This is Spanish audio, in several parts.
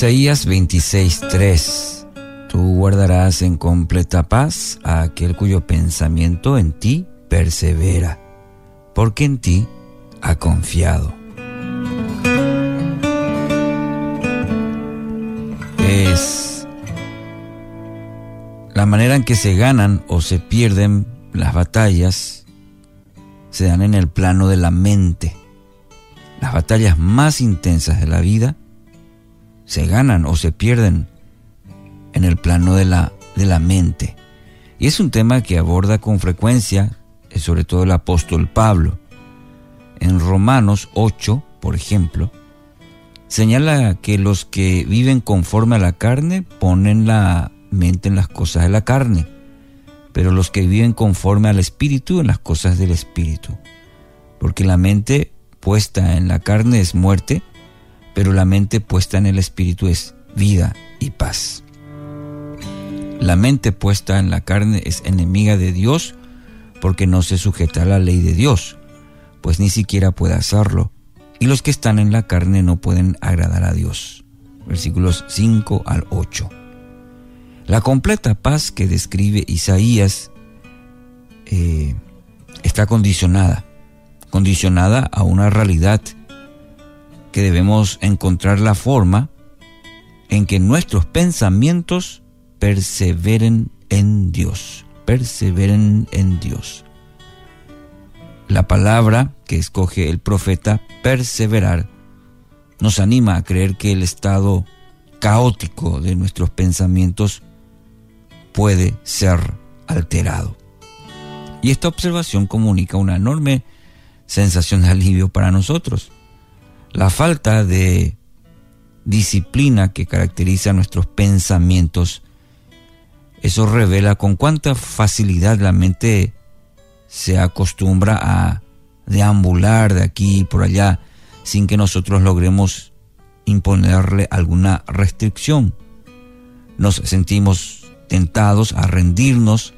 Isaías 26:3 Tú guardarás en completa paz a aquel cuyo pensamiento en ti persevera, porque en ti ha confiado. Es la manera en que se ganan o se pierden las batallas se dan en el plano de la mente. Las batallas más intensas de la vida se ganan o se pierden en el plano de la, de la mente. Y es un tema que aborda con frecuencia, eh, sobre todo el apóstol Pablo. En Romanos 8, por ejemplo, señala que los que viven conforme a la carne ponen la mente en las cosas de la carne, pero los que viven conforme al espíritu en las cosas del espíritu. Porque la mente puesta en la carne es muerte, pero la mente puesta en el espíritu es vida y paz. La mente puesta en la carne es enemiga de Dios porque no se sujeta a la ley de Dios, pues ni siquiera puede hacerlo. Y los que están en la carne no pueden agradar a Dios. Versículos 5 al 8. La completa paz que describe Isaías eh, está condicionada, condicionada a una realidad que debemos encontrar la forma en que nuestros pensamientos perseveren en Dios, perseveren en Dios. La palabra que escoge el profeta, perseverar, nos anima a creer que el estado caótico de nuestros pensamientos puede ser alterado. Y esta observación comunica una enorme sensación de alivio para nosotros la falta de disciplina que caracteriza nuestros pensamientos, eso revela con cuánta facilidad la mente se acostumbra a deambular de aquí y por allá sin que nosotros logremos imponerle alguna restricción. Nos sentimos tentados a rendirnos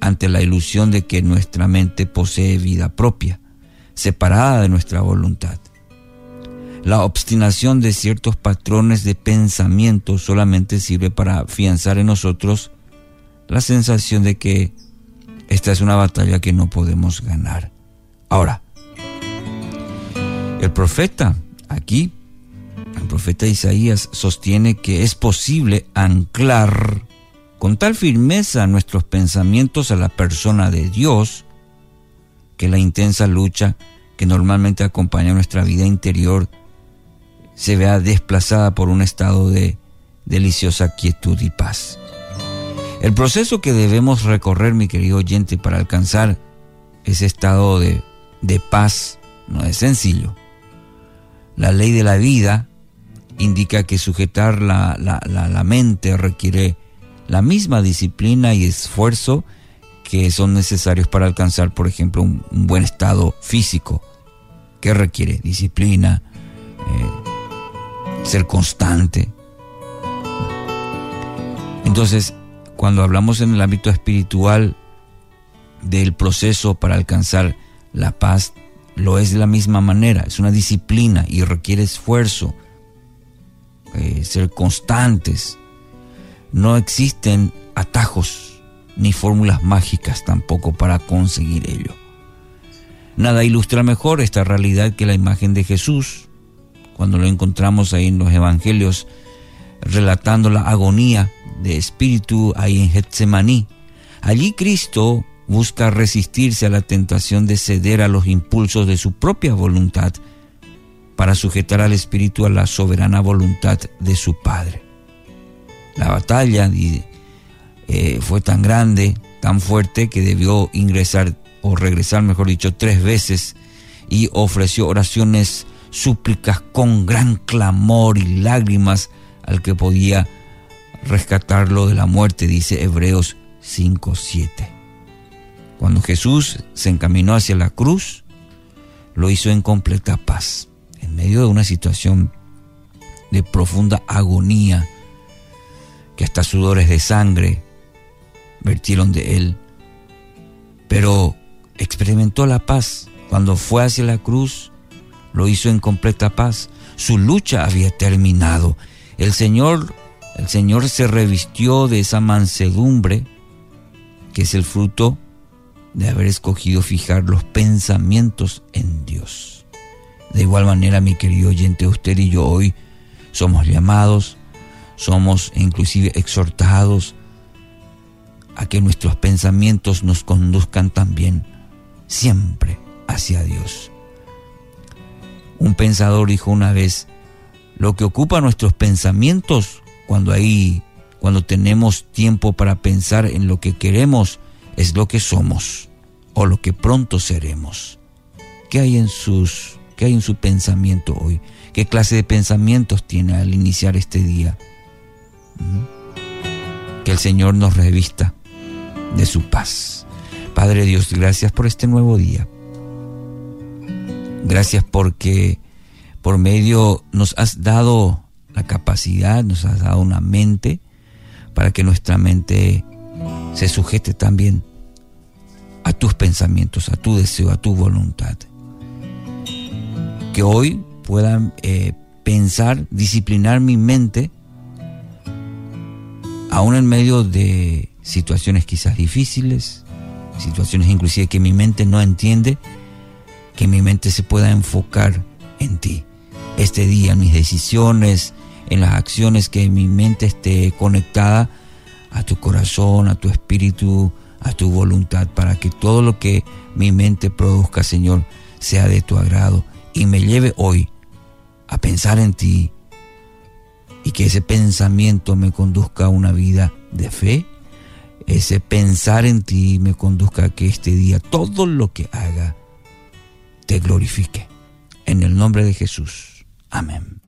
ante la ilusión de que nuestra mente posee vida propia, separada de nuestra voluntad. La obstinación de ciertos patrones de pensamiento solamente sirve para afianzar en nosotros la sensación de que esta es una batalla que no podemos ganar. Ahora, el profeta aquí, el profeta Isaías sostiene que es posible anclar con tal firmeza nuestros pensamientos a la persona de Dios que la intensa lucha que normalmente acompaña nuestra vida interior se vea desplazada por un estado de deliciosa quietud y paz. El proceso que debemos recorrer, mi querido oyente, para alcanzar ese estado de, paz no es sencillo. La ley de la vida indica que sujetar la, la, mente requiere la misma disciplina y esfuerzo que son necesarios para alcanzar, por ejemplo, un, buen estado físico, que requiere disciplina, eh, ser constante. Entonces, cuando hablamos en el ámbito espiritual del proceso para alcanzar la paz, lo es de la misma manera, es una disciplina y requiere esfuerzo, eh, ser constantes. No existen atajos ni fórmulas mágicas tampoco para conseguir ello. Nada ilustra mejor esta realidad que la imagen de Jesús, cuando lo encontramos ahí en los evangelios, relatando la agonía de espíritu ahí en Getsemaní. Allí Cristo busca resistirse a la tentación de ceder a los impulsos de su propia voluntad para sujetar al espíritu a la soberana voluntad de su Padre. La batalla eh, fue tan grande, tan fuerte, que debió ingresar o regresar, mejor dicho, tres veces y ofreció oraciones súplicas con gran clamor y lágrimas al que podía rescatarlo de la muerte, dice Hebreos 5.7. Cuando Jesús se encaminó hacia la cruz, lo hizo en completa paz, en medio de una situación de profunda agonía, que hasta sudores de sangre vertieron de él. Pero experimentó la paz. Cuando fue hacia la cruz, lo hizo en completa paz. Su lucha había terminado. El Señor, el Señor se revistió de esa mansedumbre que es el fruto de haber escogido fijar los pensamientos en Dios. De igual manera, mi querido oyente, usted y yo hoy somos llamados, somos inclusive exhortados a que nuestros pensamientos nos conduzcan también siempre hacia Dios. Un pensador dijo una vez, lo que ocupa nuestros pensamientos cuando hay cuando tenemos tiempo para pensar en lo que queremos es lo que somos o lo que pronto seremos. ¿Qué hay en sus qué hay en su pensamiento hoy? ¿Qué clase de pensamientos tiene al iniciar este día? ¿Mm? Que el Señor nos revista de su paz. Padre Dios, gracias por este nuevo día. Gracias porque por medio nos has dado la capacidad, nos has dado una mente para que nuestra mente se sujete también a tus pensamientos, a tu deseo, a tu voluntad. Que hoy puedan eh, pensar, disciplinar mi mente, aún en medio de situaciones quizás difíciles, situaciones inclusive que mi mente no entiende, que mi mente se pueda enfocar en ti. Este día, en mis decisiones, en las acciones, que mi mente esté conectada a tu corazón, a tu espíritu, a tu voluntad, para que todo lo que mi mente produzca, Señor, sea de tu agrado y me lleve hoy a pensar en ti y que ese pensamiento me conduzca a una vida de fe, ese pensar en ti me conduzca a que este día todo lo que haga te glorifique. En el nombre de Jesús. Amén.